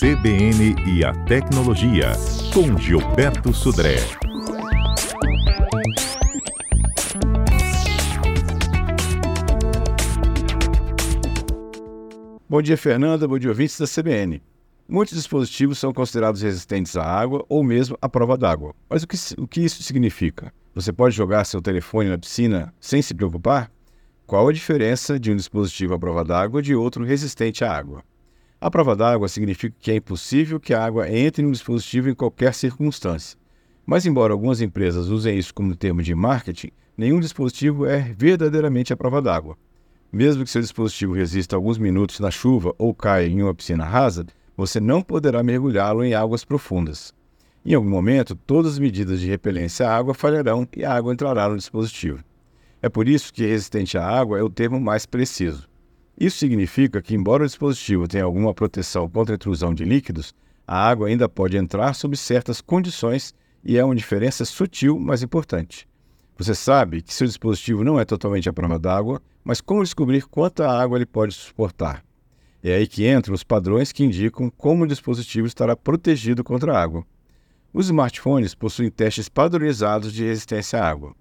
CBN e a Tecnologia, com Gilberto Sudré. Bom dia, Fernanda. Bom dia, ouvintes da CBN. Muitos dispositivos são considerados resistentes à água ou mesmo à prova d'água. Mas o que, o que isso significa? Você pode jogar seu telefone na piscina sem se preocupar? Qual a diferença de um dispositivo à prova d'água de outro resistente à água? A prova d'água significa que é impossível que a água entre no dispositivo em qualquer circunstância. Mas, embora algumas empresas usem isso como termo de marketing, nenhum dispositivo é verdadeiramente à prova d'água. Mesmo que seu dispositivo resista alguns minutos na chuva ou caia em uma piscina rasa, você não poderá mergulhá-lo em águas profundas. Em algum momento, todas as medidas de repelência à água falharão e a água entrará no dispositivo. É por isso que resistente à água é o termo mais preciso. Isso significa que, embora o dispositivo tenha alguma proteção contra a intrusão de líquidos, a água ainda pode entrar sob certas condições e é uma diferença sutil, mas importante. Você sabe que seu dispositivo não é totalmente à prova d'água, mas como descobrir quanta água ele pode suportar? É aí que entram os padrões que indicam como o dispositivo estará protegido contra a água. Os smartphones possuem testes padronizados de resistência à água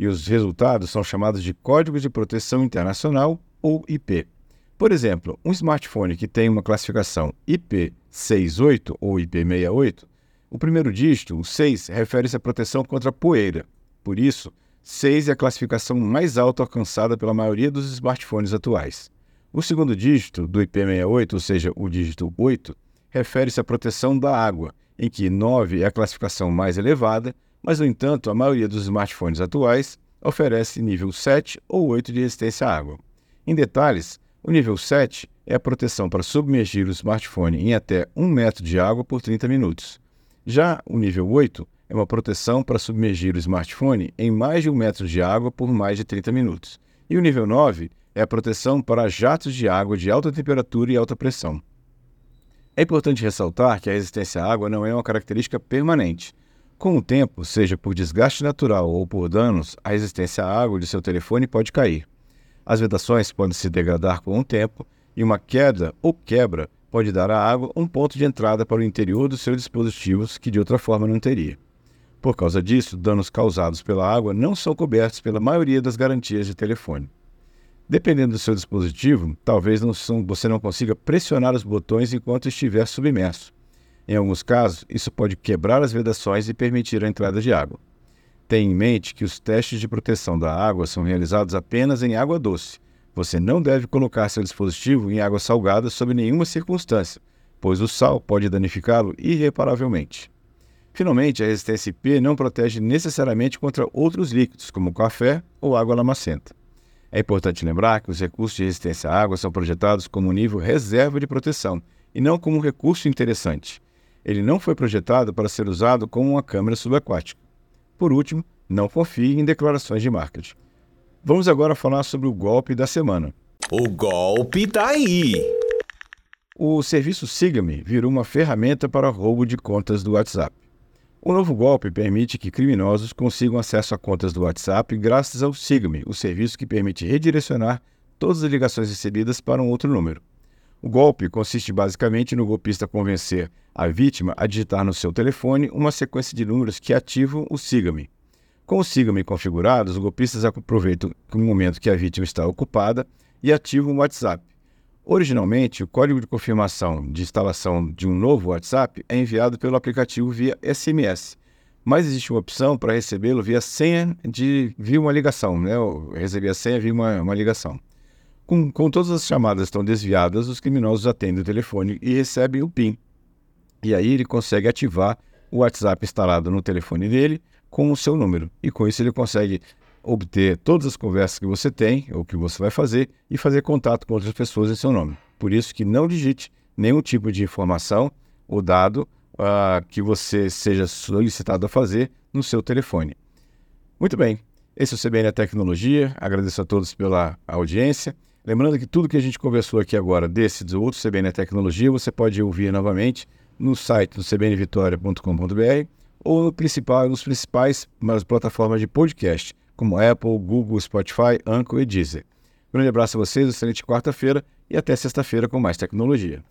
e os resultados são chamados de Código de Proteção Internacional ou IP. Por exemplo, um smartphone que tem uma classificação IP68 ou IP68, o primeiro dígito, o 6, refere-se à proteção contra poeira. Por isso, 6 é a classificação mais alta alcançada pela maioria dos smartphones atuais. O segundo dígito do IP68, ou seja, o dígito 8, refere-se à proteção da água, em que 9 é a classificação mais elevada mas, no entanto, a maioria dos smartphones atuais oferece nível 7 ou 8 de resistência à água. Em detalhes, o nível 7 é a proteção para submergir o smartphone em até 1 metro de água por 30 minutos. Já o nível 8 é uma proteção para submergir o smartphone em mais de 1 metro de água por mais de 30 minutos. E o nível 9 é a proteção para jatos de água de alta temperatura e alta pressão. É importante ressaltar que a resistência à água não é uma característica permanente. Com o tempo, seja por desgaste natural ou por danos, a resistência à água de seu telefone pode cair. As vedações podem se degradar com o tempo e uma queda ou quebra pode dar à água um ponto de entrada para o interior dos seus dispositivos que de outra forma não teria. Por causa disso, danos causados pela água não são cobertos pela maioria das garantias de telefone. Dependendo do seu dispositivo, talvez não são, você não consiga pressionar os botões enquanto estiver submerso. Em alguns casos, isso pode quebrar as vedações e permitir a entrada de água. Tenha em mente que os testes de proteção da água são realizados apenas em água doce. Você não deve colocar seu dispositivo em água salgada sob nenhuma circunstância, pois o sal pode danificá-lo irreparavelmente. Finalmente, a resistência IP não protege necessariamente contra outros líquidos, como café ou água lamacenta. É importante lembrar que os recursos de resistência à água são projetados como nível reserva de proteção e não como um recurso interessante. Ele não foi projetado para ser usado como uma câmera subaquática. Por último, não confie em declarações de marketing. Vamos agora falar sobre o golpe da semana. O golpe tá aí! O serviço Siga-me virou uma ferramenta para roubo de contas do WhatsApp. O novo golpe permite que criminosos consigam acesso a contas do WhatsApp graças ao Siga-me, o serviço que permite redirecionar todas as ligações recebidas para um outro número. O golpe consiste basicamente no golpista convencer a vítima a digitar no seu telefone uma sequência de números que ativam o Siga-me. Com o Siga-me configurado, os golpistas aproveitam o momento que a vítima está ocupada e ativam o WhatsApp. Originalmente, o código de confirmação de instalação de um novo WhatsApp é enviado pelo aplicativo via SMS, mas existe uma opção para recebê-lo via senha de via uma ligação, né? receber a senha via uma, uma ligação. Com, com todas as chamadas estão desviadas, os criminosos atendem o telefone e recebem o PIN. E aí ele consegue ativar o WhatsApp instalado no telefone dele com o seu número. E com isso ele consegue obter todas as conversas que você tem, ou que você vai fazer, e fazer contato com outras pessoas em seu nome. Por isso que não digite nenhum tipo de informação ou dado uh, que você seja solicitado a fazer no seu telefone. Muito bem, esse é o CBN Tecnologia. Agradeço a todos pela audiência. Lembrando que tudo que a gente conversou aqui agora, desse do outro CBN Tecnologia, você pode ouvir novamente no site do cbnvitoria.com.br ou no principal, nos principais nas plataformas de podcast, como Apple, Google, Spotify, Anchor e Deezer. Um grande abraço a vocês, excelente quarta-feira e até sexta-feira com mais tecnologia.